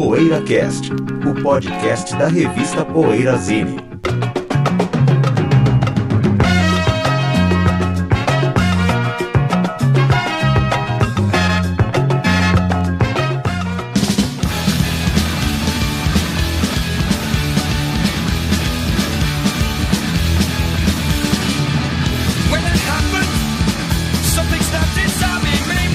PoeiraCast, o podcast da revista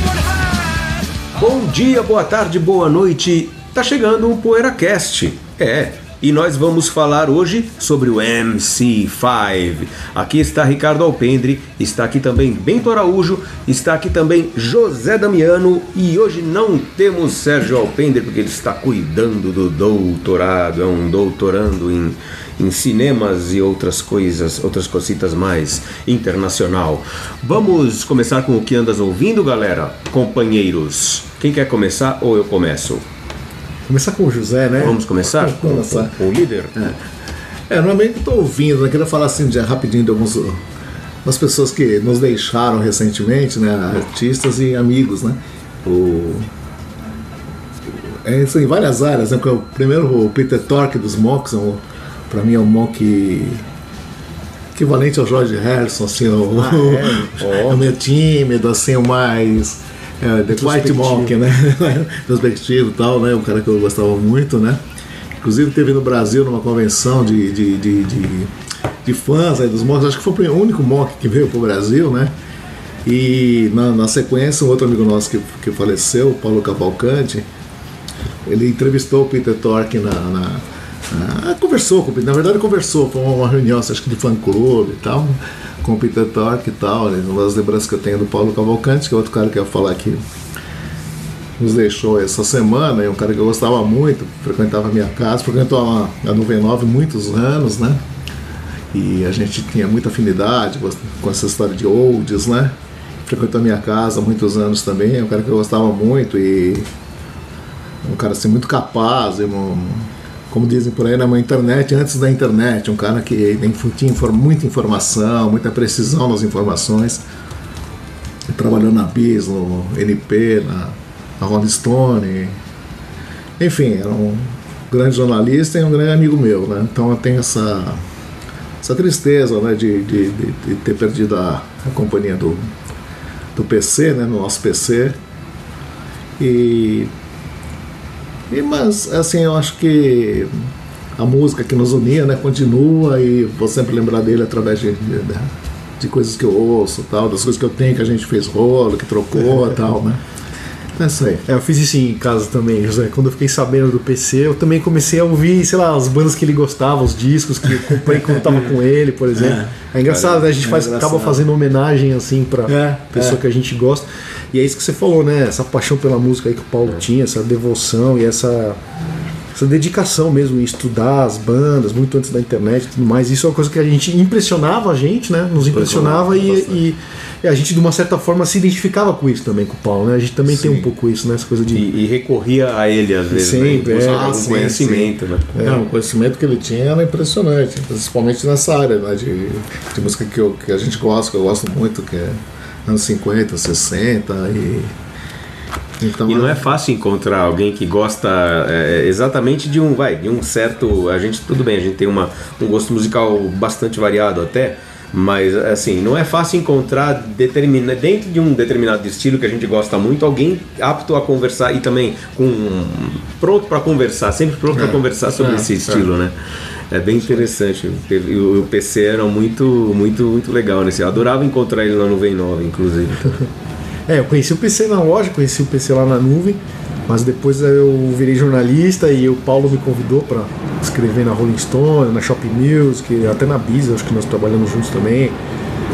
one high. Bom dia, boa tarde, boa noite. Tá chegando o PoeiraCast. É, e nós vamos falar hoje sobre o MC5. Aqui está Ricardo Alpendre, está aqui também Bento Araújo, está aqui também José Damiano e hoje não temos Sérgio Alpendre porque ele está cuidando do doutorado, é um doutorando em, em cinemas e outras coisas, outras cositas mais internacional. Vamos começar com o que andas ouvindo, galera? Companheiros, quem quer começar ou eu começo? Começar com o José, né? Vamos começar? Vamos começar. Com o líder? É, normalmente eu tô ouvindo, né? Queria falar assim de, rapidinho de alguns pessoas que nos deixaram recentemente, né? Artistas e amigos, né? O, é isso em várias áreas, né? O primeiro, o Peter Tork dos Mocks, é um, pra mim é um mock equivalente ao George Harrison, assim, o, é o meio tímido, assim, o mais é, The Quiet Mock, né? Introspectivo e tal, né? Um cara que eu gostava muito, né? Inclusive teve no Brasil numa convenção de, de, de, de, de fãs aí dos mocks, acho que foi o único mock que veio pro Brasil, né? E na, na sequência, um outro amigo nosso que, que faleceu, o Paulo Cavalcante, ele entrevistou o Peter Tork na, na- na- conversou com o Peter, na verdade conversou, foi uma reunião, acho que de fã clube e tal, com o Peter e tal, né? uma das lembranças que eu tenho do Paulo Cavalcante, que é outro cara que eu ia falar aqui nos deixou essa semana, é um cara que eu gostava muito, frequentava a minha casa, frequentou a, a 99 muitos anos, né? E a gente tinha muita afinidade com- essa história de olds, né? Frequentou a minha casa há muitos anos também, é um cara que eu gostava muito e um cara assim muito capaz, um- como dizem por aí, né, uma internet antes da internet, um cara que tinha muita informação, muita precisão nas informações. Trabalhou na BIS, no NP, na, na Rolling Stone. Enfim, era um grande jornalista e um grande amigo meu, né? Então eu tenho essa, essa tristeza né, de, de, de- de ter perdido a, a companhia do, do PC, né, no nosso PC. E, e mas assim, eu acho que a música que nos unia, né, continua e vou sempre lembrar dele através de, de, de coisas que eu ouço, tal, das coisas que eu tenho que a gente fez rolo, que trocou, tal, né? É isso aí. É, eu fiz isso em casa também, José. Quando eu fiquei sabendo do PC, eu também comecei a ouvir, sei lá, as bandas que ele gostava, os discos que eu comprei quando tava com ele, por exemplo. É, engraçado, né? A gente é faz, engraçado. acaba fazendo homenagem, assim, pra É, pessoa é. que a gente gosta. E é isso que você falou, né? Essa paixão pela música aí que o Paulo tinha, essa devoção e essa, essa dedicação mesmo em estudar as bandas, muito antes da internet e tudo mais. Isso é uma coisa que a gente impressionava a gente, né? Nos impressionava e- e a gente, de uma certa forma, se identificava com isso também com o Paulo, né? A gente também tem Sim. um pouco isso, né? Essa coisa de. E, e recorria a ele às vezes, Sempre, né? em busca é. Ah, sim, conhecimento, né? É, o conhecimento que ele tinha era impressionante, principalmente nessa área né, de, de música que, eu, que a gente gosta, que eu gosto muito, que é anos 50, 60 e. Então, E não é fácil encontrar alguém que gosta é, exatamente de um, vai, de um certo. A gente tudo bem, a gente tem uma, um gosto musical bastante variado até, mas assim não é fácil encontrar determina, dentro de um determinado estilo que a gente gosta muito alguém apto a conversar e também com pronto para conversar, sempre pronto para conversar sobre é, esse é. estilo, né? É bem interessante. O, o PC era muito, muito, muito legal nesse. Eu adorava encontrar ele na Nuvem Nova, inclusive. É, eu conheci o PC na loja, conheci o PC lá na nuvem, mas depois eu virei jornalista e o Paulo me convidou para escrever na Rolling Stone, na Shop Music, até na Biz, acho que nós trabalhamos juntos também.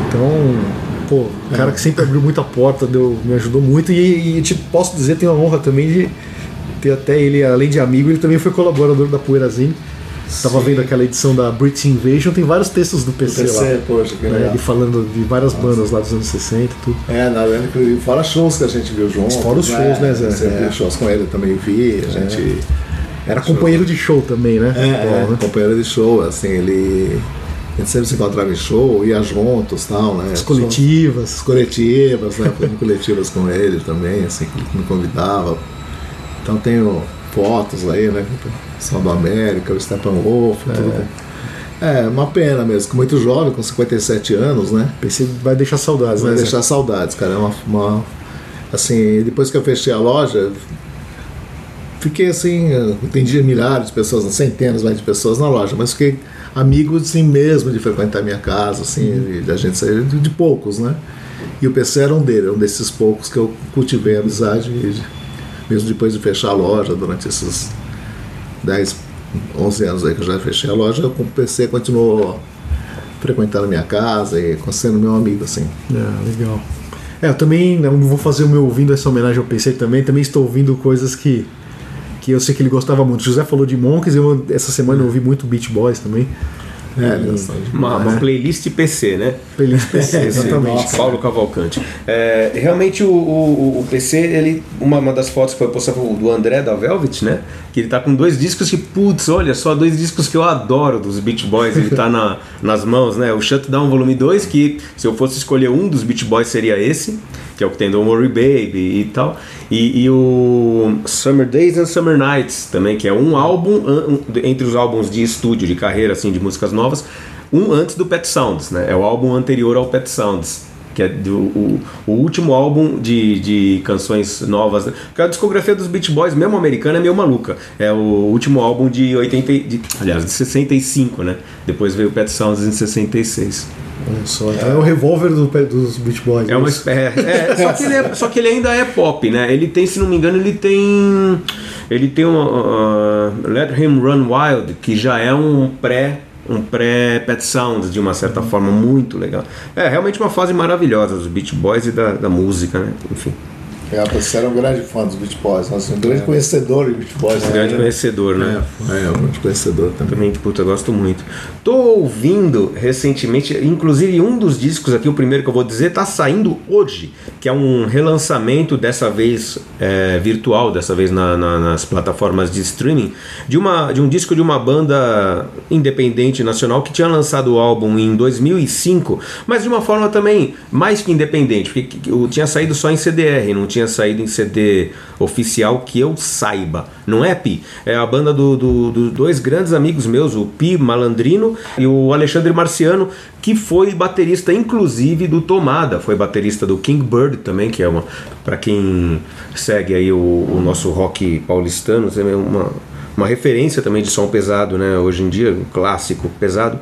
Então, pô, o cara que sempre abriu muita porta, deu, me ajudou muito e, e te posso dizer, tenho a honra também de ter até ele, além de amigo, ele também foi colaborador da Poeirazine. Tava vendo aquela edição da British Invasion, tem vários textos do PC, PC, lá. poxa, que né, legal. ele falando de várias bandas lá dos anos 60 e tudo. É, na verdade, fora shows que a gente viu juntos. Fora os shows, né, Zé? Você É. viu shows com ele também vi, a gente. Era companheiro de show também, né? É, é, Paulo, né? companheiro de show, assim, ele. A gente sempre se encontrava em show, ia juntos tal, né? As coletivas. As coletivas, né? Fazendo coletivas com ele também, assim, que ele me convidava. Então tenho fotos aí, né? São do América, o Steppenwolf, tudo. É, uma pena mesmo, que muito jovem, com 57 anos, né? PC vai deixar saudades, Vai né? Deixar saudades, cara. É uma, uma- Assim, depois que eu fechei a loja, fiquei assim, eu atendi milhares de pessoas, centenas vai, de pessoas na loja, mas fiquei amigo assim mesmo de frequentar minha casa, assim, de, de a gente sair de, de poucos, né? E o PC era um dele, um desses poucos que eu cultivei a amizade, e, mesmo depois de fechar a loja, durante esses 10, 11 anos aí que eu já fechei a loja, o PC continuou frequentando minha casa e sendo meu amigo, assim. Ah, legal. É, eu também não vou fazer o meu ouvindo essa homenagem ao PC também. Também estou ouvindo coisas que, que eu sei que ele gostava muito. José falou de Monks, eu essa semana eu ouvi muito Beach Boys também. É, Uma, uma playlist PC, né? Feliz PC, Esse exatamente. Paulo Cavalcante. É, realmente o, o, o PC, ele, uma, uma das fotos que foi postada do André da Velvet, né? Que ele tá com dois discos que, putz, olha só, dois discos que eu adoro dos Beach Boys, ele tá na, nas mãos, né? O Shutdown Volume 2, que se eu fosse escolher um dos Beach Boys seria esse, que é o que tem Don't Worry Baby e tal. E, e o Summer Days and Summer Nights também, que é um álbum um- entre os álbuns de estúdio, de carreira, assim, de músicas novas, um antes do Pet Sounds, né? É o álbum anterior ao Pet Sounds. Que é do, o, o último álbum de, de canções novas. Porque a discografia dos Beach Boys, mesmo americana, é meio maluca. É o último álbum de 80. e- De, aliás, de 65, né? Depois veio o Pet Sounds em 66. Olha só, então é o revólver do, dos Beach Boys. É uma isso? espé- é, é, só, que ele é- só que ele ainda é pop, né? Ele tem, se não me engano, ele tem. Ele tem um. uh, Let Him Run Wild, que já é um pré. Um pré-Pet Sounds, de uma certa forma, muito legal. É realmente uma fase maravilhosa dos Beach Boys e da, da música, né? Enfim, É, você era um grande fã dos Beach Boys, nossa, um grande conhecedor de Beach Boys. um grande conhecedor, né? É, é, um grande conhecedor também. Também, puta, eu gosto muito. Tô ouvindo recentemente, inclusive um dos discos aqui, o primeiro que eu vou dizer, tá saindo hoje, que é um relançamento, dessa vez é, virtual, dessa vez na- na- nas plataformas de streaming, de, uma, de um disco de uma banda independente nacional que tinha lançado o álbum em 2005, mas de uma forma também mais que independente, porque tinha saído só em CDR, não tinha saído em CD oficial que eu saiba. Não é, Pi? É a banda do, do- do dois grandes amigos meus, o Pi Malandrino e o Alexandre Marciano, que foi baterista, inclusive, do Tomada. Foi baterista do King Bird também, que é uma. para quem segue aí o, o nosso rock paulistano, é uma, uma referência também de som pesado, né? Hoje em dia, um clássico pesado.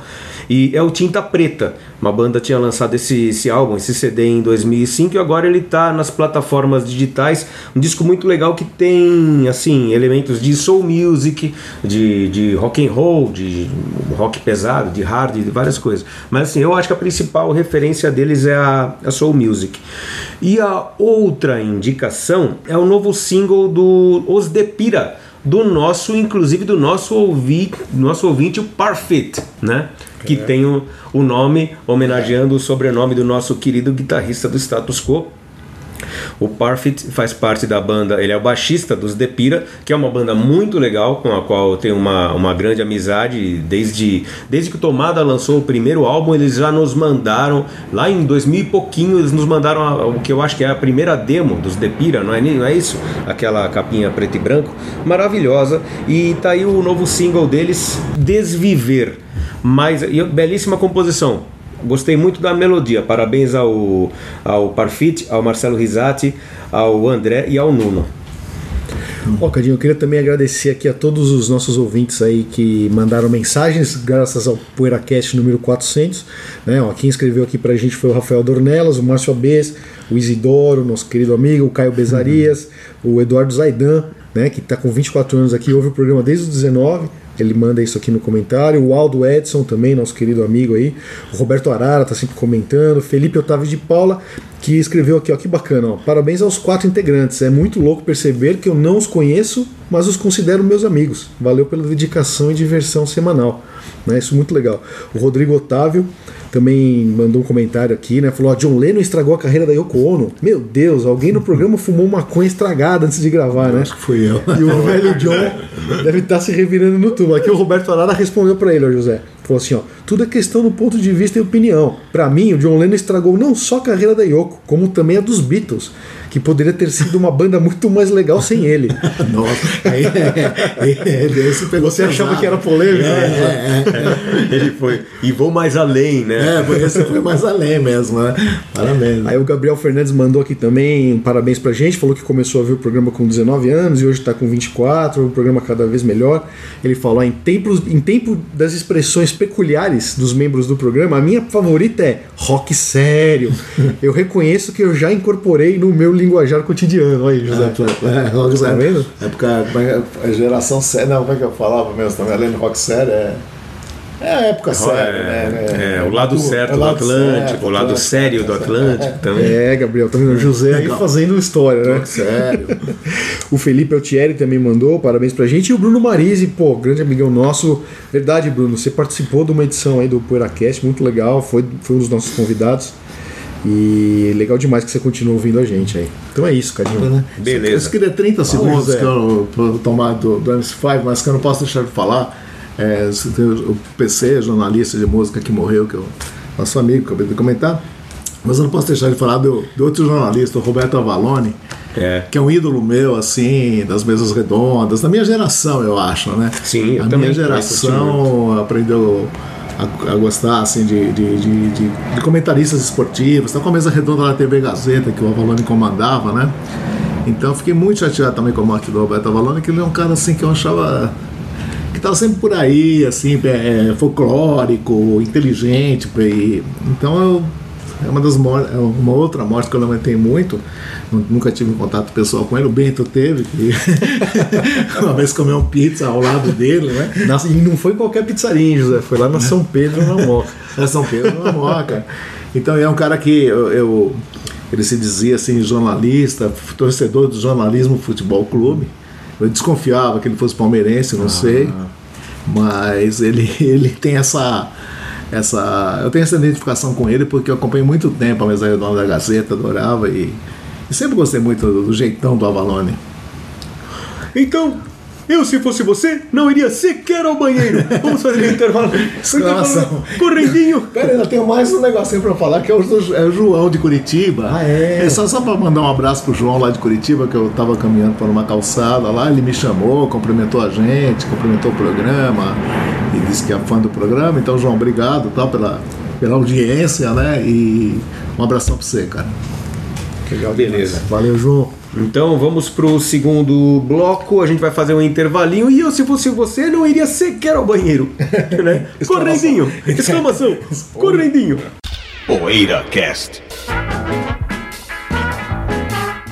E é o Tinta Preta. Uma banda tinha lançado esse, esse álbum, esse CD em 2005 e agora ele tá nas plataformas digitais. Um disco muito legal que tem, assim, elementos de soul music, de, de rock and roll, de rock pesado, de hard, de várias coisas. Mas assim, eu acho que a principal referência deles é a, a soul music. E a outra indicação é o novo single do Os Depira do nosso, inclusive do nosso ouvinte, nosso ouvinte o Parfit, né? Que tem o, o nome homenageando o sobrenome do nosso querido guitarrista do Status Quo. O Parfit faz parte da banda, ele é o baixista dos Depira, que é uma banda muito legal, com a qual eu tenho uma, uma grande amizade. Desde, desde que o Tomada lançou o primeiro álbum, eles já nos mandaram, lá em 2000 e pouquinho, eles nos mandaram a- o que eu acho que é a primeira demo dos Depira, não é, não é isso? Aquela capinha preto e branco, maravilhosa. E tá aí o novo single deles, Desviver. Mas, e belíssima composição. Gostei muito da melodia. Parabéns ao, ao Parfit, ao Marcelo Risati, ao André e ao Nuno. Ó, Cadinho, eu queria também agradecer aqui a todos os nossos ouvintes aí que mandaram mensagens, graças ao PoeiraCast número 400. Né? Ó, quem escreveu aqui pra gente foi o Rafael Dornelas, o Márcio Abes, o Isidoro, nosso querido amigo, o Caio Bezarias, o Eduardo Zaidan, né, que tá com 24 anos aqui, ouve o programa desde os 19. Ele manda isso aqui no comentário. O Aldo Edson também, nosso querido amigo aí. O Roberto Arara tá sempre comentando. Felipe Otávio de Paula, que escreveu aqui, ó, que bacana, ó. Parabéns aos quatro integrantes. É muito louco perceber que eu não os conheço, mas os considero meus amigos. Valeu pela dedicação e diversão semanal. Né? Isso é muito legal. O Rodrigo Otávio também mandou um comentário aqui, né? Falou: ó, John Lennon estragou a carreira da Yoko Ono. Meu Deus, alguém no programa fumou maconha estragada antes de gravar, né? Acho que fui eu. E o velho John deve estar se revirando no túmulo. Aqui o Roberto Arara respondeu para ele, ó, José. Falou assim, ó, tudo é questão do ponto de vista e opinião. Para mim, o John Lennon estragou não só a carreira da Yoko, como também a dos Beatles, que poderia ter sido uma banda muito mais legal sem ele. Nossa, aí, é, pegou Você achava que era polêmico? É, né? é, é. Ele foi. E vou mais além, né? É, esse foi mais além mesmo, né? Parabéns. Aí o Gabriel Fernandes mandou aqui também um parabéns pra gente, falou que começou a ver o programa com 19 anos e hoje tá com 24, o programa cada vez melhor. Ele falou: em, tempos, em tempo das expressões peculiares dos membros do programa, a minha favorita é rock sério. eu reconheço que eu já incorporei no meu linguajar cotidiano. Aí, José. É, rock Tá vendo? Época, como é a geração séria, não, como é que eu falava mesmo também? Além do rock sério, é. É a época séria, né? É, o lado certo do Atlântico, o lado sério do Atlântico também. É, Gabriel, tá vendo? O José aí fazendo história, né? Sério. O Felipe Altieri também mandou, parabéns pra gente. E o Bruno Marise, pô, grande amigão nosso. Verdade, Bruno, você participou de uma edição aí do PoeiraCast, muito legal, foi, foi um dos nossos convidados. E legal demais que você continua ouvindo a gente aí. Então é isso, Cadinho. Beleza. Eu queria 30 segundos José. que eu, pra eu tomar do, do MC5, mas que eu não posso deixar de falar. É, o PC, jornalista de música que morreu, que eu nosso amigo, acabei de comentar. Mas eu não posso deixar de falar do, do outro jornalista, o Roberto Avalone, É. que é um ídolo meu, assim, das mesas redondas, da minha geração, eu acho, né? Sim, eu A também minha geração aprendeu a, a gostar, assim, de, de, de, de- comentaristas esportivos, tá com a mesa redonda da TV Gazeta, que o Avalone comandava, né? Então fiquei muito chateado também com a morte do Roberto Avalone, que ele é um cara, assim, que eu achava que estava sempre por aí, assim, é, folclórico, inteligente, então eu é uma das mor- é uma outra morte que eu lamentei muito. Nu- Nunca tive um contato pessoal com ele. O Bento teve, que uma vez comeu um pizza ao lado dele, né? Nossa, e não foi qualquer pizzaria, hein, José? Foi lá na São Pedro, na Moca. É São Pedro na Moca. Então é um cara que eu, eu- ele se dizia assim, jornalista, torcedor do jornalismo futebol clube. Eu desconfiava que ele fosse palmeirense, não sei. Mas ele, ele tem essa. Essa eu tenho essa identificação com ele porque eu acompanhei muito tempo a mesa redonda da Gazeta, adorava e, e sempre gostei muito do, do jeitão do Avalone. Então, eu se fosse você, não iria sequer ao banheiro. Vamos fazer um intervalo. Exclamação. Correndinho. Pera, ainda tenho mais um negocinho pra falar, que é o, é o João de Curitiba. Ah, é? só, só pra mandar um abraço pro João lá de Curitiba, que eu tava caminhando por uma calçada lá, ele me chamou, cumprimentou a gente, cumprimentou o programa, e disse que é fã do programa. Então, João, obrigado tá, pela, pela audiência, né? E um abração pra você, cara. Legal Beleza. Valeu, João. Então vamos pro segundo bloco. A gente vai fazer um intervalinho. E eu, se fosse você, não iria sequer ao banheiro. Né? Correndinho. Exclamação. Correndinho. PoeiraCast.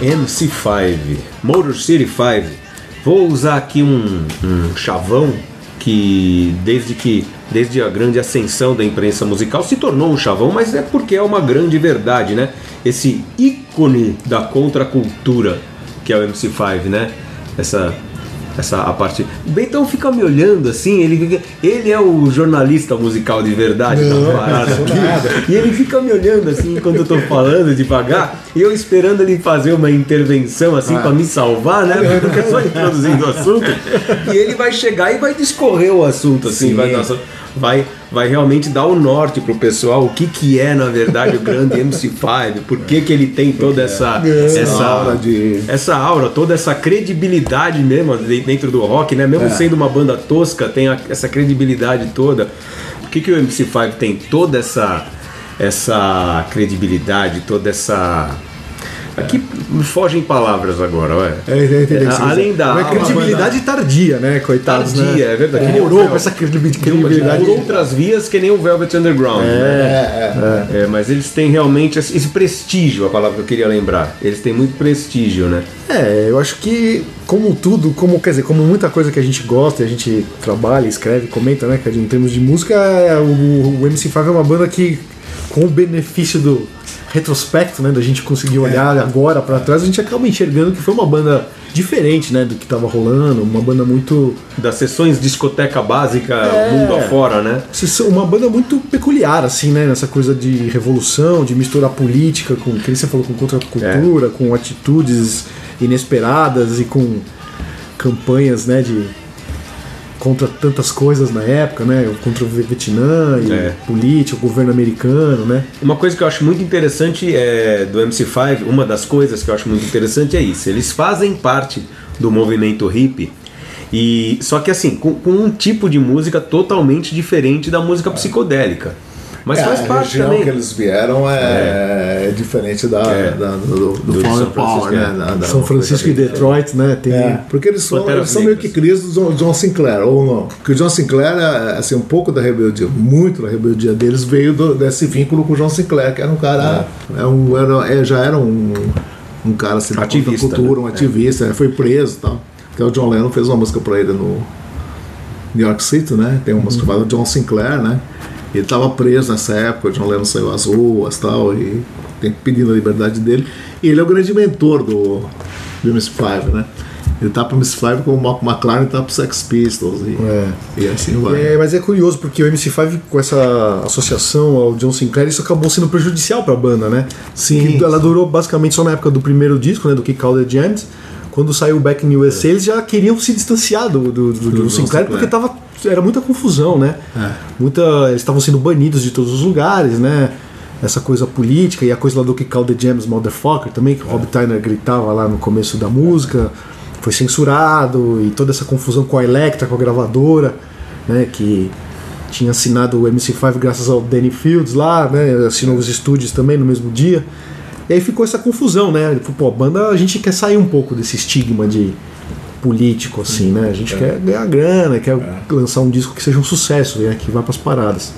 MC5, Motor City 5. Vou usar aqui um, um chavão que desde que desde a grande ascensão da imprensa musical se tornou um chavão, mas é porque é uma grande verdade, né? Esse ícone da contracultura que é o MC5, né? Essa essa a parte. O Bentão fica me olhando assim, ele fica- ele é o jornalista musical de verdade da parada aqui. E ele fica me olhando assim enquanto eu tô falando devagar, e eu esperando ele fazer uma intervenção assim pra me salvar, né? Porque eu só introduzindo o assunto. E ele vai chegar e vai discorrer o assunto assim, Sim. vai, nossa, vai vai realmente dar o norte pro pessoal, o que que é na verdade o grande MC5, por que que ele tem toda essa essa aura de- essa aura, toda essa credibilidade mesmo de- dentro do rock, né? Mesmo sendo uma banda tosca, tem a- essa credibilidade toda. Por que, que o MC5 tem toda essa essa credibilidade, toda essa Aqui fogem palavras agora, ué. É, é, entendeu? É, além da Uma alma, credibilidade tardia, né, coitados, Tardia, né? é verdade. Demorou com essa credibi- credibilidade. Por outras vias que nem o Velvet Underground. né? É, mas eles têm realmente esse prestígio, a palavra que eu queria lembrar. Eles têm muito prestígio, né? É, eu acho que, como tudo, como quer dizer, como muita coisa que a gente gosta, a gente trabalha, escreve, comenta, né, Cadinho, em termos de música, é, o, o MC5 é uma banda que, com o benefício do retrospecto, né, da gente conseguir olhar agora pra trás, a gente acaba enxergando que foi uma banda diferente, né, do que tava rolando, uma banda muito Das sessões discoteca básica, É. mundo afora, né? Uma banda muito peculiar, assim, né? Nessa coisa de revolução, de misturar política com, que você falou, com contracultura, com atitudes inesperadas e com campanhas, né? De contra tantas coisas na época, né? Contra o Vietnã e É. política, o governo americano, né? Uma coisa que eu acho muito interessante é do MC5, uma das coisas que eu acho muito interessante é isso. Eles fazem parte do movimento hippie. E só que assim, com, com um tipo de música totalmente diferente da música psicodélica. Mas É, faz a parte região também. que eles vieram é, é diferente da, É. da- do, do, Do Flower São Francisco, Power, né? é. Da- da- São Francisco e Detroit, né? Tem É, porque eles são, Panteras eles são meio que crias do John, John Sinclair, ou não. Porque o John Sinclair, é, assim, um pouco da rebeldia, muito da rebeldia deles veio do- desse vínculo com o John Sinclair, que era um cara, é um, era, é, já era um, um cara assim, da Ativista, cultura, né? um ativista, né? foi preso e tal. Até o John Lennon fez uma música pra ele no New York City, né? Tem uma música chamada John Sinclair, né? Ele estava preso nessa época, o John Lennon saiu às ruas e tal, e tem pedindo a liberdade dele. E ele é o grande mentor do, do MS5, né? Ele tá pro MS5 como o McLaren tá pro Sex Pistols e, É. e assim vai. É, mas é curioso porque o MC5 com essa associação ao John Sinclair isso acabou sendo prejudicial pra banda, né? Sim. Que ela durou basicamente só na época do primeiro disco, né, do Kick Out the Jams. Quando saiu o Back in USA, eles já queriam se distanciar do, do, do, do John Sinclair, Sinclair. porque tava, era muita confusão, né? É. Muita, eles estavam sendo banidos de todos os lugares, né? Essa coisa política e a coisa lá do Kick Out the Jams Motherfucker também, que o Rob Tyner gritava lá no começo da música, foi censurado e toda essa confusão com a Elektra, com a gravadora, né? Que tinha assinado o MC5 graças ao Danny Fields lá, né? Assinou os estúdios também no mesmo dia. E aí ficou essa confusão, né? Ele falou, Pô, a banda a gente quer sair um pouco desse estigma de político, assim, né? A gente quer ganhar grana, quer lançar um disco que seja um sucesso, né? Que vá pras paradas.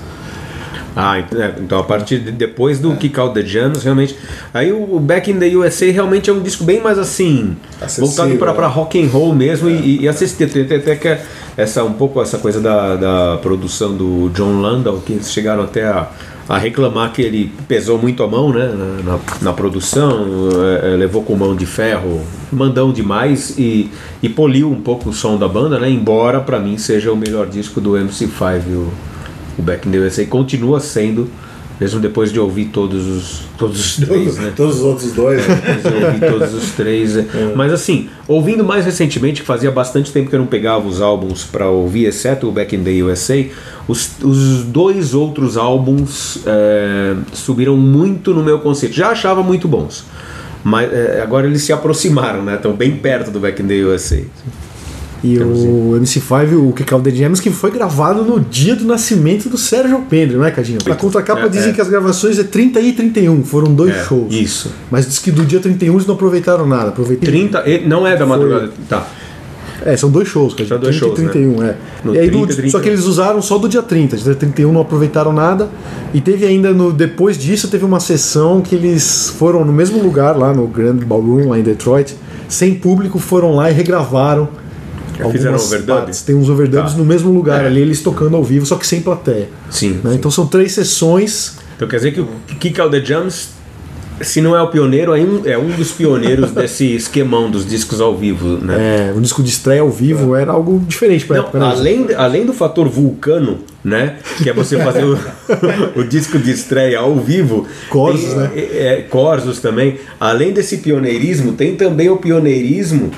Ah, é, então a partir de depois do Kick Out the Jams, realmente. Aí o Back in the USA realmente é um disco bem mais assim, Acessível, voltado para né? para rock and roll mesmo e, e assistir. Tem até que é essa um pouco essa coisa da, da produção do John Landau, que eles chegaram até a, a reclamar que ele pesou muito a mão né, na, na, produção, é, é, levou com mão de ferro, mandão demais e, e poliu um pouco o som da banda, né? Embora para mim seja o melhor disco do MC5, o, o Back in the USA continua sendo, mesmo depois de ouvir todos os, todos os três, né? Todos os outros dois, né? Depois de ouvir todos os três. é. Mas assim, ouvindo mais recentemente, que fazia bastante tempo que eu não pegava os álbuns para ouvir, exceto o Back in the USA, os, os dois outros álbuns é, subiram muito no meu conceito. Já achava muito bons. Mas é, agora eles se aproximaram, né? Estão bem perto do Back in the USA. E o MC5, o Kick Out the Jams, que foi gravado no dia do nascimento do Sérgio Alpendre, não é, Cadinho? Na contracapa É, dizem é. que as gravações é 30 e 31, foram dois É, shows. Isso. Mas diz que do dia 31 eles não aproveitaram nada. Aproveitaram 30, e- não é da madrugada. Tá. É, são dois shows, cara. São dois 30 shows, e 31, é. No e aí, 30 no- e 31. Só que eles usaram só do dia 30. Dia 31 não aproveitaram nada. E teve ainda, no, depois disso, teve uma sessão que eles foram no mesmo lugar, lá no Grand Ballroom, lá em Detroit, sem público, foram lá e regravaram. Fizeram algumas overdub? partes. Tem uns overdubs Tá. no mesmo lugar É. ali, eles tocando ao vivo, só que sem plateia. Sim. né? Então são três sessões. Então quer dizer que o Kick Out the Jams, se não é o pioneiro, é um, é dos pioneiros desse esquemão dos discos ao vivo, né? É, um disco de estreia ao vivo era algo diferente Não, época, né? além, além do fator vulcano, né? Que é você fazer o, o disco de estreia ao vivo. Corsos, tem, né? É, é, Corsos também. Além desse pioneirismo, tem também o pioneirismo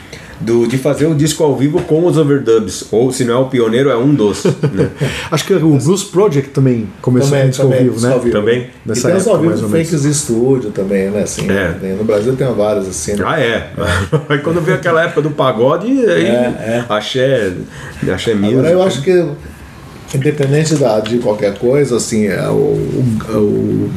do, de fazer o disco ao vivo com os overdubs. Ou se não é o pioneiro, é um dos. Né? Acho que o Blues Project também começou com disco ao vivo, né? ao vivo. Também. E Nessa tem os ao vivo menos. fakes estúdio também, né? Assim, É. tem- no Brasil tem vários assim. né? Ah, é. Aí quando veio aquela época do pagode, aí É, é. axé, axé music. Agora eu acho que independente da, de qualquer coisa, assim, é o, o, o-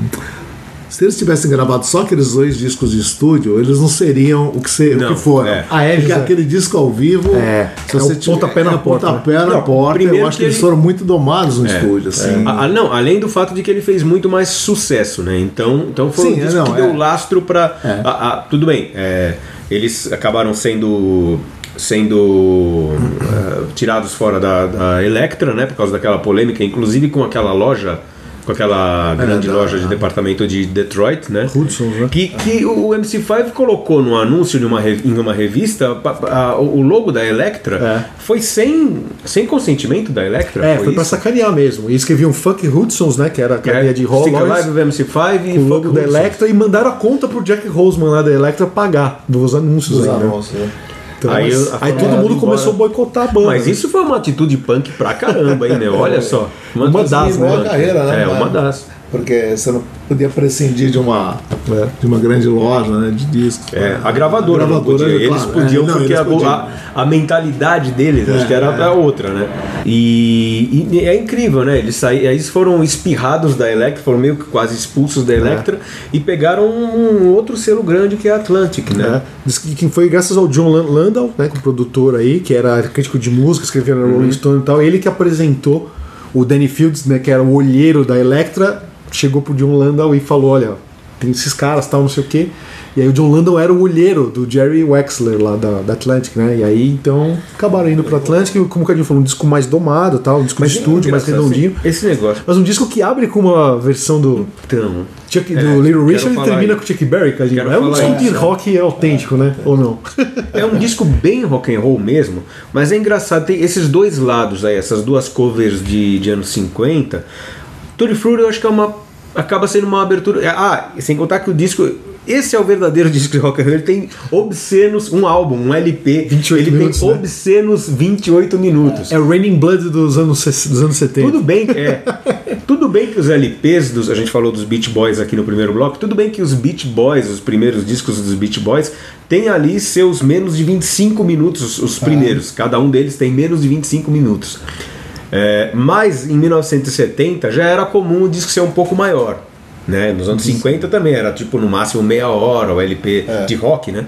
se eles tivessem gravado só aqueles dois discos de estúdio, eles não seriam o que, se, o Não, que foram. é. Ah, é, Porque José? aquele disco ao vivo, É, se é você o tiver- pontapé na é porta, pontapé na Não, porta. Eu acho que, que eles ele- foram muito domados no estúdio, assim. Ah, não, além do fato de que ele fez muito mais sucesso, né? Então, então foi Sim, um é, disco não, que deu é. lastro pra. É. Ah, ah, tudo bem, é, eles acabaram sendo sendo ah, tirados fora da, da Electra, né? Por causa daquela polêmica, inclusive com aquela loja. Com aquela grande da- loja de departamento de Detroit, né? Hudson, né? Que, que o MC5 colocou no anúncio de uma, em uma revista pa- a- o logo da Electra É. foi sem, sem consentimento da Electra. É, foi pra isso? sacanear mesmo. E escreviam Funk Hudsons, né? Que era a cadeia de Rolls Alive do MC5 e o logo Fuck da. Electra e mandaram a conta pro Jack Roseman lá da Electra pagar dos anúncios Dos anúncios, né? Então, Aí a aí todo mundo embora. começou a boicotar a banda. Mas né? isso foi uma atitude punk pra caramba, hein, né? Olha só. Uma das, mil né? punk. carreira, né? É, uma das. Porque você não podia prescindir de uma, É. de uma grande loja né, de discos. É, a gravadora, A não podia. gravadora, Eles claro. podiam É, não, porque eles a, podiam. a- a mentalidade deles acho É, que era é. a outra, né? E, e é incrível, né? Eles saíram, eles foram espirrados da Electra, foram meio que quase expulsos da Electra e pegaram um outro selo grande que é a Atlantic, né? É. Diz que que foi graças ao John Lan- Landau, né, com o produtor aí, que era crítico de música, escrevia na Uhum. Rolling Stone e tal, ele que apresentou o Danny Fields, né, que era o olheiro da Electra, chegou pro John Landau e falou, olha, tem esses caras, tal, não sei o quê. E aí o John Landau era o olheiro do Jerry Wexler lá da, da Atlantic, né? E aí então acabaram indo pro Atlantic, e como o Cadinho falou, um disco mais domado, tal, um disco de estúdio, mais engraçado, redondinho. assim, Esse negócio. Mas um disco que abre com uma versão do Então, Chuck, É, do Little Richard e termina isso. com Chuck Berry, Cadinho. É um disco de rock autêntico, né? Ou não? É um disco bem rock and roll mesmo, mas é engraçado, tem esses dois lados aí, essas duas covers de, de anos 50. Tutti Frutti eu acho que é uma acaba sendo uma abertura. Ah, sem contar que o disco esse é o verdadeiro disco de rock and roll. Ele tem obscenos, um álbum, um LP. 28 ele minutos, tem né? obscenos 28 minutos. É o Raining Blood dos anos, dos anos 70. Tudo bem, que- é, tudo bem que os LPs, dos, a gente falou dos Beach Boys aqui no primeiro bloco, tudo bem que os Beach Boys, os primeiros discos dos Beach Boys, tem ali seus menos de 25 minutos, os, os primeiros. Cada um deles tem menos de 25 minutos. É, mas em 1970 já era comum o disco ser um pouco maior. Né? Nos anos 50 também era tipo no máximo meia hora o LP de rock, né?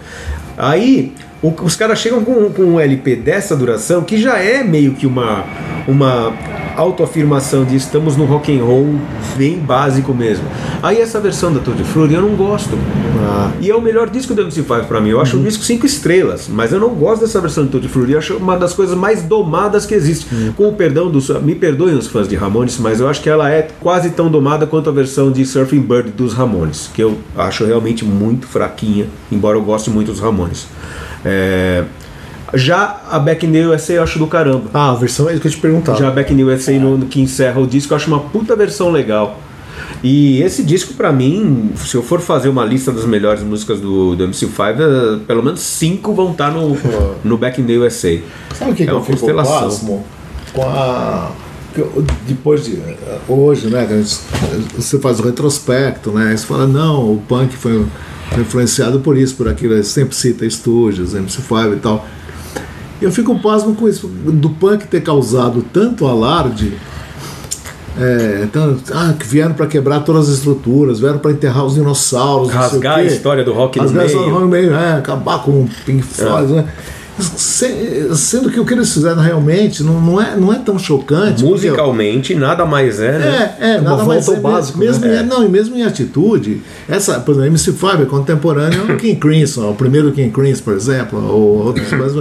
Aí o- os caras chegam com, com um LP dessa duração que já é meio que uma, uma autoafirmação de estamos no rock and roll bem básico mesmo. Aí essa versão da Tutti Frutti eu não gosto. Ah. E é o melhor disco do MC5 pra mim. Eu acho o disco 5 estrelas, mas eu não gosto dessa versão do Tutti Frutti. Eu acho uma das coisas mais domadas que existe. Com o perdão dos. Me perdoem os fãs de Ramones, mas eu acho que ela é quase tão domada quanto a versão de Surfing Bird dos Ramones, que eu acho realmente muito fraquinha, embora eu goste muito dos Ramones. É, Já a Back in the USA eu acho do caramba. Ah, a versão é isso que eu te perguntava. Já a Back in the USA no, no que encerra o disco, eu acho uma puta versão legal. E esse disco, pra mim, se eu for fazer uma lista das melhores músicas do, do MC5, eh, pelo menos cinco vão estar no, no Back in the USA. Sabe o que, É que eu uma fico constelação. pasmo? Com a. eu- Depois de. Hoje, né? Você faz o retrospecto, né? Aí Você fala, não, o punk foi, foi influenciado por isso, por aquilo. Ele sempre cita estúdios, MC5 e tal. Eu fico pasmo com isso, do punk ter causado tanto alarde. É, tanto, ah, que vieram para quebrar todas as estruturas, vieram para enterrar os dinossauros, Rasgar a história do rock no Rasgar a história do meio. rock no meio, é, acabar com o Pink Floyd, né? Se- Sendo que o que eles fizeram realmente não, não, é, não é tão chocante. porque- Musicalmente, nada mais é, né? é, é, Uma nada mais é, básico, mesmo, né? em- não, e mesmo em atitude, essa, por exemplo, MC5 é contemporâneo ao King Crimson, o primeiro King Crimson, por exemplo, ou outros mais.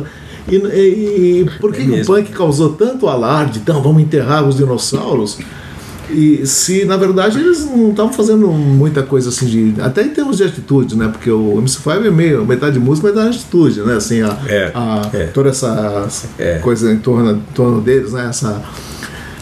E, e- e por que, É que o punk causou tanto alarde? Então, vamos enterrar os dinossauros? E se na verdade eles não estavam fazendo muita coisa assim de. Até em termos de atitude, né? Porque o MC5 é meio metade música, metade atitude, né? Assim, a, É, a- é. toda essa, essa É. coisa em torno, em torno deles, né? Essa,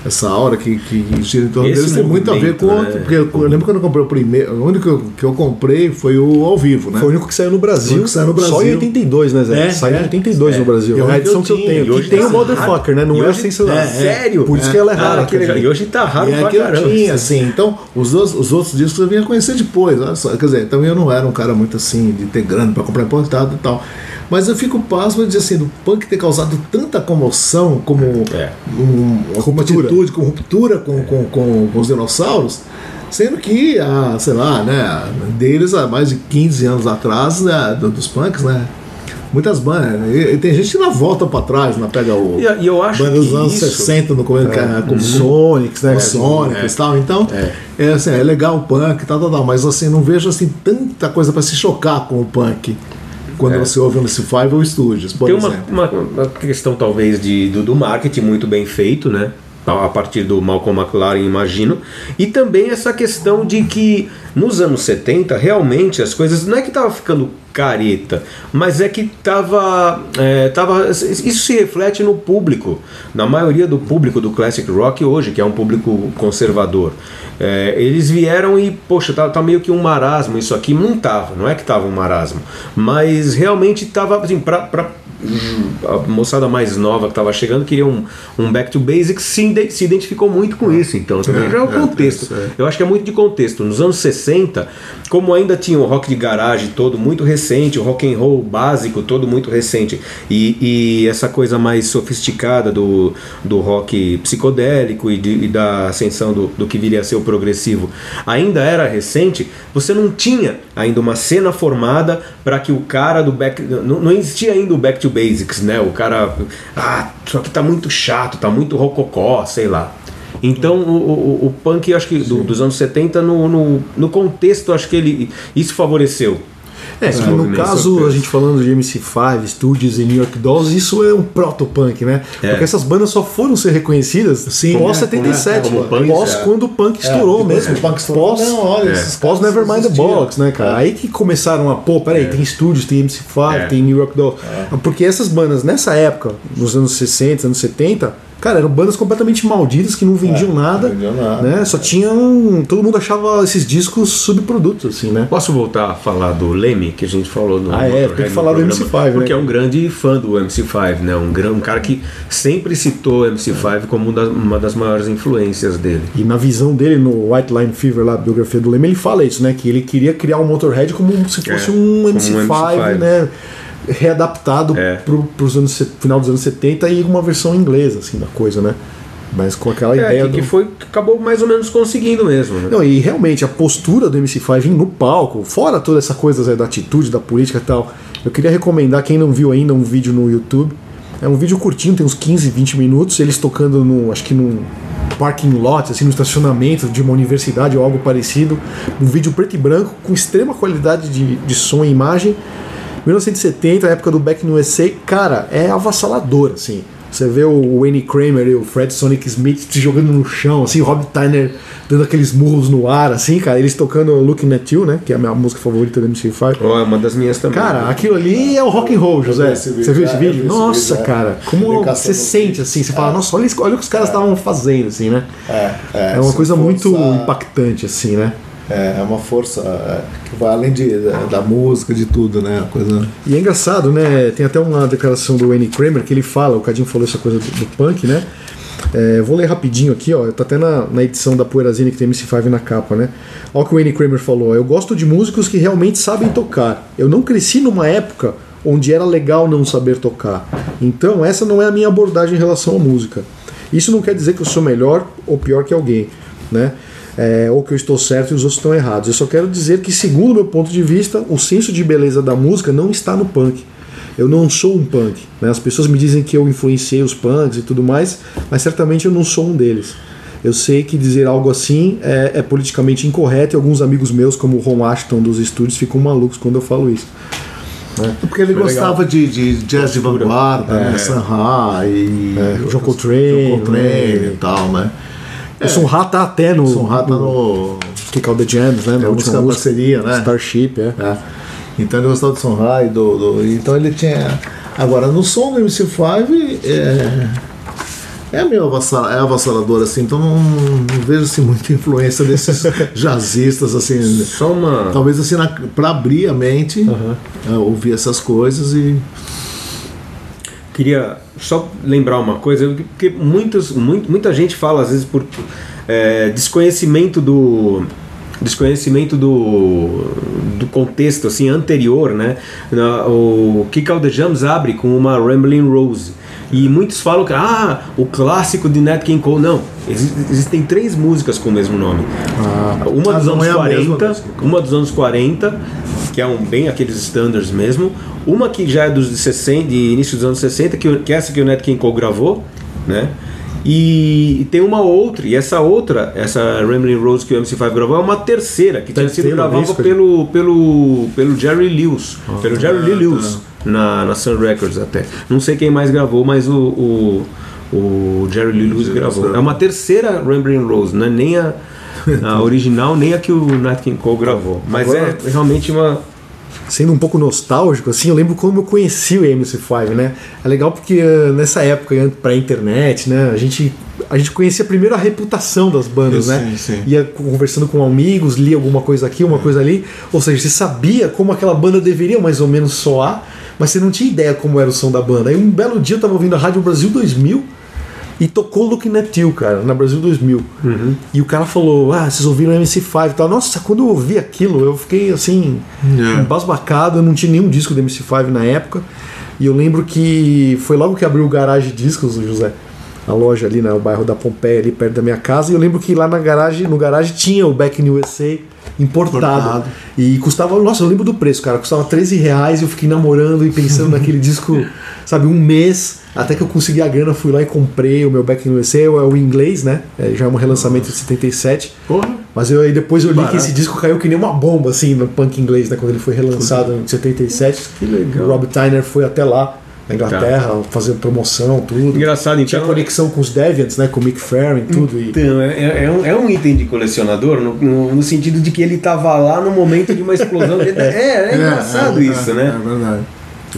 essa aura que, que gira em torno Esse deles tem muito a ver com. né? Porque eu, eu lembro quando eu comprei o primeiro. O único que eu, que eu comprei foi o ao vivo, né? Foi o único que saiu no Brasil. Que saiu no Brasil. Só em 82, né, Zé? É, saiu é. em 82 É. no Brasil. E É a edição que eu tenho. e hoje E tem tá o Motherfucker, né? Não é assim, sei lá. é, é. Sério? Por isso É. que ela é Ah, rara. que. E hoje tá raro é pra que caramba. tinha, assim, então os, outros discos eu vinha conhecer depois, quer dizer, também eu não era um cara muito assim de ter grana para comprar importado e tal. Mas eu fico pasmo de assim, do punk ter causado tanta comoção como É. um, uma Ruptura. atitude, com ruptura com, com, com, com os dinossauros, sendo que, ah, sei lá, né, deles há mais de 15 anos atrás, né, do- dos punks, né? Muitas bandas. E, e tem gente que ainda volta pra trás, não pega o. E, e eu acho Banda dos que anos isso, 60 no começo, era como Sonics, né? Sonic é. e tal. Então, é. assim, é legal o punk e tal, tal, tal, mas assim, não vejo assim tanta coisa pra se chocar com o punk quando você ouve MC5 ou Studios, por É. tem uma, exemplo. uma, uma questão talvez de, do, do marketing muito bem feito, né? A partir do Malcolm McLaren, imagino. E também essa questão de que nos anos 70, realmente as coisas não é que tava ficando careta, mas é que tava, é, tava. Isso se reflete no público. Na maioria do público do Classic Rock hoje, que é um público conservador. É, eles vieram e, poxa, tá, tá meio que um marasmo isso aqui. Não tava, não é que tava um marasmo. Mas realmente tava, assim, pra. A moçada mais nova que estava chegando queria um, um back to basics se, se identificou muito com isso então também já é o contexto. eu acho que é muito de contexto. Nos anos 60 como ainda tinha o rock de garagem todo muito recente o rock and roll básico todo muito recente e, e essa coisa mais sofisticada do, do rock psicodélico e, de- e da ascensão do, do que viria a ser o progressivo ainda era recente você não tinha ainda uma cena formada para que o cara do back não, não existia ainda o back to basics né? O cara ah isso aqui tá muito chato tá muito rococó sei lá. Então o, o, o punk acho que do- dos anos 70 no, no, no contexto acho que ele isso favoreceu É, que no movimento. caso, a gente falando de MC5, Studios e New York Dolls, isso é um proto-punk, né? É. Porque essas bandas só foram ser reconhecidas Sim, pós né? 77, Como punk, pós é. quando o punk estourou depois mesmo. o punk estourou, pós, não, olha, É. pós Nevermind the. Bollocks, né, cara? Aí que começaram a, pô, peraí, tem Studios, tem MC5, É. tem New York Dolls. Porque essas bandas, nessa época, nos anos 60, anos 70, cara, eram bandas completamente malditas que não vendiam nada. não vendiam nada. Né? Só tinham. Todo mundo achava esses discos subprodutos, assim, né? Posso voltar a falar do Leme, que a gente falou no. Ah, é, tem que falar do programa, MC5, né? Porque é um grande fã do MC5, né? Um, gran- um cara que sempre citou o MC5 como uma das, uma das maiores influências dele. E na visão dele no White Line Fever, lá, a biografia do Leme, ele fala isso, né? Que ele queria criar o Motorhead como se fosse É, um como um MC5, MC5. né? Readaptado É. pro, pros anos, final dos anos 70 e uma versão inglesa, assim, da coisa, né? Mas com aquela É, ideia que, do... que foi acabou mais ou menos conseguindo mesmo. Né? Não, e realmente a postura do MC5 no palco, fora toda essa coisa Zé, da atitude, da política e tal, eu queria recomendar, quem não viu ainda, um vídeo no YouTube. É um vídeo curtinho, tem uns 15, 20 minutos, eles tocando no, acho que num parking lot, assim, no estacionamento de uma universidade ou algo parecido. Um vídeo preto e branco, com extrema qualidade de, de som e imagem. 1970, a época do Back no USA, cara, é avassalador, assim. Você vê o Wayne Kramer e o Fred Sonic Smith se jogando no chão, assim, o Rob Tyner dando aqueles murros no ar, assim, cara, eles tocando Looking at You, né, que é a minha música favorita do MC5. Ó, é uma das minhas também. Cara, aquilo ali é o rock and roll, José. esse vídeo, Você viu esse é, vídeo? esse Nossa, é. cara, como você sente assim, você fala, nossa, olha, o que os caras estavam fazendo, assim, né? É, é, É uma coisa muito impactante, assim, né? É, é uma força é, que vai além de, da, da música, de tudo, né? Coisa. E é engraçado, né? Tem até uma declaração do Wayne Kramer que ele fala, o Cadinho falou essa coisa do, do punk, né? É, vou ler rapidinho aqui, ó. Tá até na, na edição da Poeirazine que tem MC5 na capa, né? Olha o que o Wayne Kramer falou. Eu gosto de músicos que realmente sabem tocar. Eu não cresci numa época onde era legal não saber tocar. Então, essa não é a minha abordagem em relação à música. Isso não quer dizer que eu sou melhor ou pior que alguém, né? É, ou que eu estou certo e os outros estão errados. Eu só quero dizer que, segundo o meu ponto de vista, o senso de beleza da música não está no punk. Eu não sou um punk. Né? As pessoas me dizem que eu influenciei os punks e tudo mais, mas certamente eu não sou um deles. Eu sei que dizer algo assim é, é politicamente incorreto e alguns amigos meus, como o Ron Ashton dos estúdios, ficam malucos quando eu falo isso. Porque ele gostava de, de jazz de vanguarda, né? Sun Ra e. É, John outros- Coltrane, John Coltrane né? e tal, né? O Sun Ra tá até no, Sun Ra tá no. Kick Out the Jams, né? É Na a última música música. parceria, né? Starship, é. É. Então ele gostava do Sun Ra e do, do- Então ele tinha. Agora, no som do MC5 é. É meio avassal- é avassalador, assim, então não, não vejo assim, muita influência desses jazzistas, assim. Só uma. Talvez assim, na, pra abrir a mente, é, ouvir essas coisas e. Queria só lembrar uma coisa, porque muitos, muito, muita gente fala, às vezes, por é, desconhecimento do, desconhecimento do, do contexto assim anterior, né? O the Jams abre com uma Rambling Rose. E muitos falam que ah, o clássico de Nat King Cole. Não, exi- existem três músicas com o mesmo nome. uma Ah, dos não anos é a mesma 40, música. uma dos anos 40, que é um bem aqueles standards mesmo. Uma que já é dos de 60, de início dos anos 60, que, que é essa que o Nat King Cole gravou, né? E, e tem uma outra, e essa outra, essa Rambling Rose que o MC5 gravou, é uma terceira, que tinha sido gravada pelo, pelo, pelo Jerry Lewis, pelo Jerry Lee tá. Lewis, na, na Sun Records até. Não sei quem mais gravou, mas o, o, o Jerry Lee Lewis gravou. É uma terceira Rambling Rose, não é nem a, a original, nem a que o Nat King Cole gravou. Mas Agora- é realmente uma. Sendo um pouco nostálgico, assim, eu lembro como eu conheci o MC5, né? É legal porque eh, nessa época, pra internet, né, a gente, a gente conhecia primeiro a reputação das bandas, Sim, né? sim. Ia conversando com amigos, lia alguma coisa aqui, uma coisa ali. Ou seja, você sabia como aquela banda deveria mais ou menos soar, mas você não tinha ideia como era o som da banda. Aí um belo dia eu tava ouvindo a Rádio Brasil 2000 e tocou Looking at You, cara, na Brasil 2000. E o cara falou: Ah, vocês ouviram MC5 e tal. Nossa, quando eu ouvi aquilo, eu fiquei assim, embasbacado. Eu não tinha nenhum disco do MC5 na época. E eu lembro que foi logo que abriu o Garage Discos, José. A loja ali no bairro da Pompeia, ali perto da minha casa. E eu lembro que lá na garagem, no garagem tinha o Back in USA importado. Importado. E custava, nossa, eu lembro do preço, cara. Custava 13 reais eu fiquei namorando e pensando naquele disco, sabe, um mês. Até que eu consegui a grana, fui lá e comprei o meu Back in USA, é o inglês, né? É, já é um relançamento de 77. Porra. Mas eu, aí depois eu li que Barato. esse disco caiu que nem uma bomba, assim, no punk inglês, né? Quando ele foi relançado em 77. Que legal. O Rob Tyner foi até lá, na Inglaterra, fazer promoção, tudo. Engraçado, Tinha então. conexão com os Deviants, né? Com o Mick Farren, tudo. E... Então, é, é um, é um item de colecionador no, no- no sentido de que ele tava lá no momento de uma explosão. é, é, é engraçado é, isso, é, né? É verdade.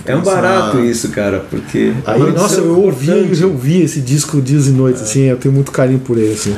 É um barato isso, cara, porque. Aí, nossa, é eu ouvi, eu ouvi esse disco dias e noites, assim, eu tenho muito carinho por ele, assim.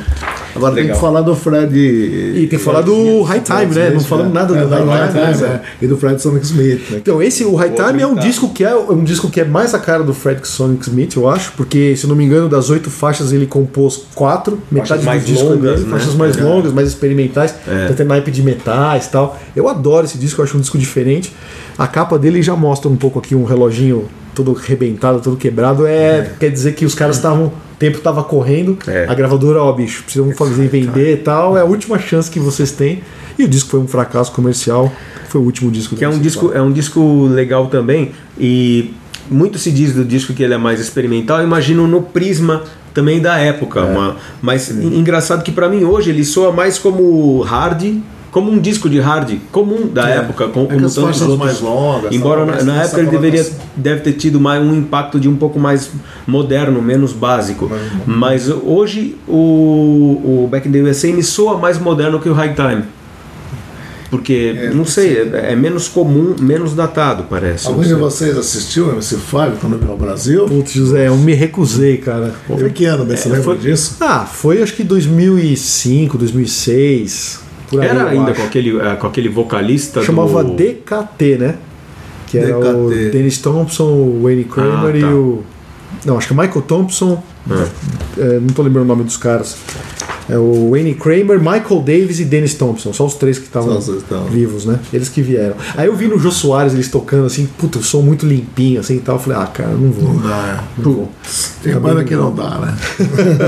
Agora tem Legal. que falar do Fred. E tem que falar do High Time, né? Não falamos nada do é, High Time, né? é. E do Fred Sonic Smith, né? Então, esse, o High Vou Time é um disco que é um disco que é mais a cara do Fred Sonic Smith, eu acho, porque, se não me engano, das oito faixas ele compôs quatro, metade mais do disco é longas, dele, né? faixas mais É. longas, mais experimentais, É. tem até naipe de metais e tal. Eu adoro esse disco, eu acho um disco diferente. A capa dele já mostra um pouco aqui um reloginho todo arrebentado, todo quebrado. É, quer dizer que os caras estavam. Tempo estava correndo, É. a gravadora, ó, bicho, precisam fazer vender e tal. É a última chance que vocês têm. E o disco foi um fracasso comercial. Foi o último disco Que é um disco, é um disco legal também. E muito se diz do disco que ele é mais experimental. Imagino no prisma também da época. É. uma- mas en- engraçado que pra mim hoje ele soa mais como hard. Como um disco de hard comum da época, com, É como as tantos outros. mais longas, Embora na, na época ele deveria, colocação. deve ter tido mais, um impacto de um pouco mais moderno, menos básico. Mas hoje o, o Back in the USA me soa mais moderno que o High Time. Porque, não sei, é, é menos comum, menos datado, parece. Algum de vocês assistiu o MC5 quando veio ao Brasil? Putz, José, eu me recusei, cara. Foi que ano, você É, lembra foi- disso? Ah, foi acho que 2005, 2006. Por aí, Era ainda acho. com aquele, eh, com aquele vocalista Chamava do... DKT, né? Que era o DKT. Dennis Thompson, o Wayne Kramer Ah, tá. e o. Não, acho que é Michael Thompson. é, não tô lembrando o nome dos caras. É o Wayne Kramer, Michael Davis e Dennis Thompson. Só os três que estavam vivos, né? Eles que vieram. Aí eu vi no Jô Soares eles tocando assim, puta, o som muito limpinho assim e tal. Eu falei, ah, cara, não vou. Não dá. Não vou. Tem banda que não dá, né?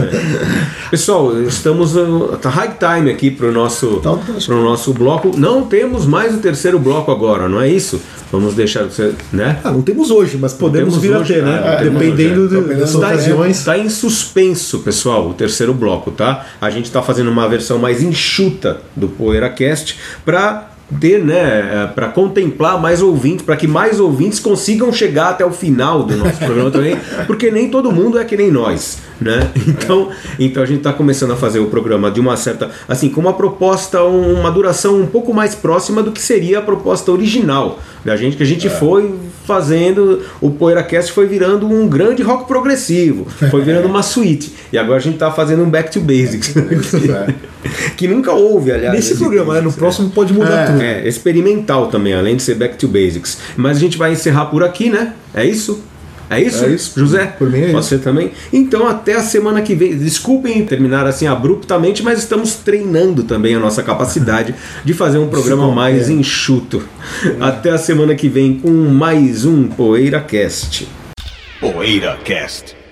Pessoal, estamos tá high time aqui pro nosso acho pro nosso bloco. Não temos mais o terceiro bloco agora, não é isso? Vamos deixar você, né? Ah, não temos hoje, mas podemos vir hoje, a ter, né? ah, temos Dependendo hoje, é. de- Dependendo das da ocasiões. Está em suspenso, pessoal, o terceiro bloco, tá? A gente está fazendo uma versão mais enxuta do PoeiraCast para ter, né, para contemplar mais ouvintes, para que mais ouvintes consigam chegar até o final do nosso programa também, porque nem todo mundo é que nem nós, né? Então, então a gente está começando a fazer o programa de uma certa, assim, com uma proposta, um- uma duração um pouco mais próxima do que seria a proposta original da gente, que a gente foi fazendo, o PoeiraCast foi virando um grande rock progressivo, foi virando uma suíte, e agora a gente está fazendo um Back to Basics, que nunca houve, aliás. Nesse esse programa, né? No próximo pode mudar É. tudo. é, experimental também, além de ser back to basics. Mas a gente vai encerrar por aqui, né? É isso? É isso? É isso. José? Por mim é isso. Você também? Então, até a semana que vem. Desculpem terminar assim abruptamente, mas estamos treinando também a nossa capacidade de fazer um programa bom, mais é. enxuto. Até a semana que vem com mais um PoeiraCast. PoeiraCast.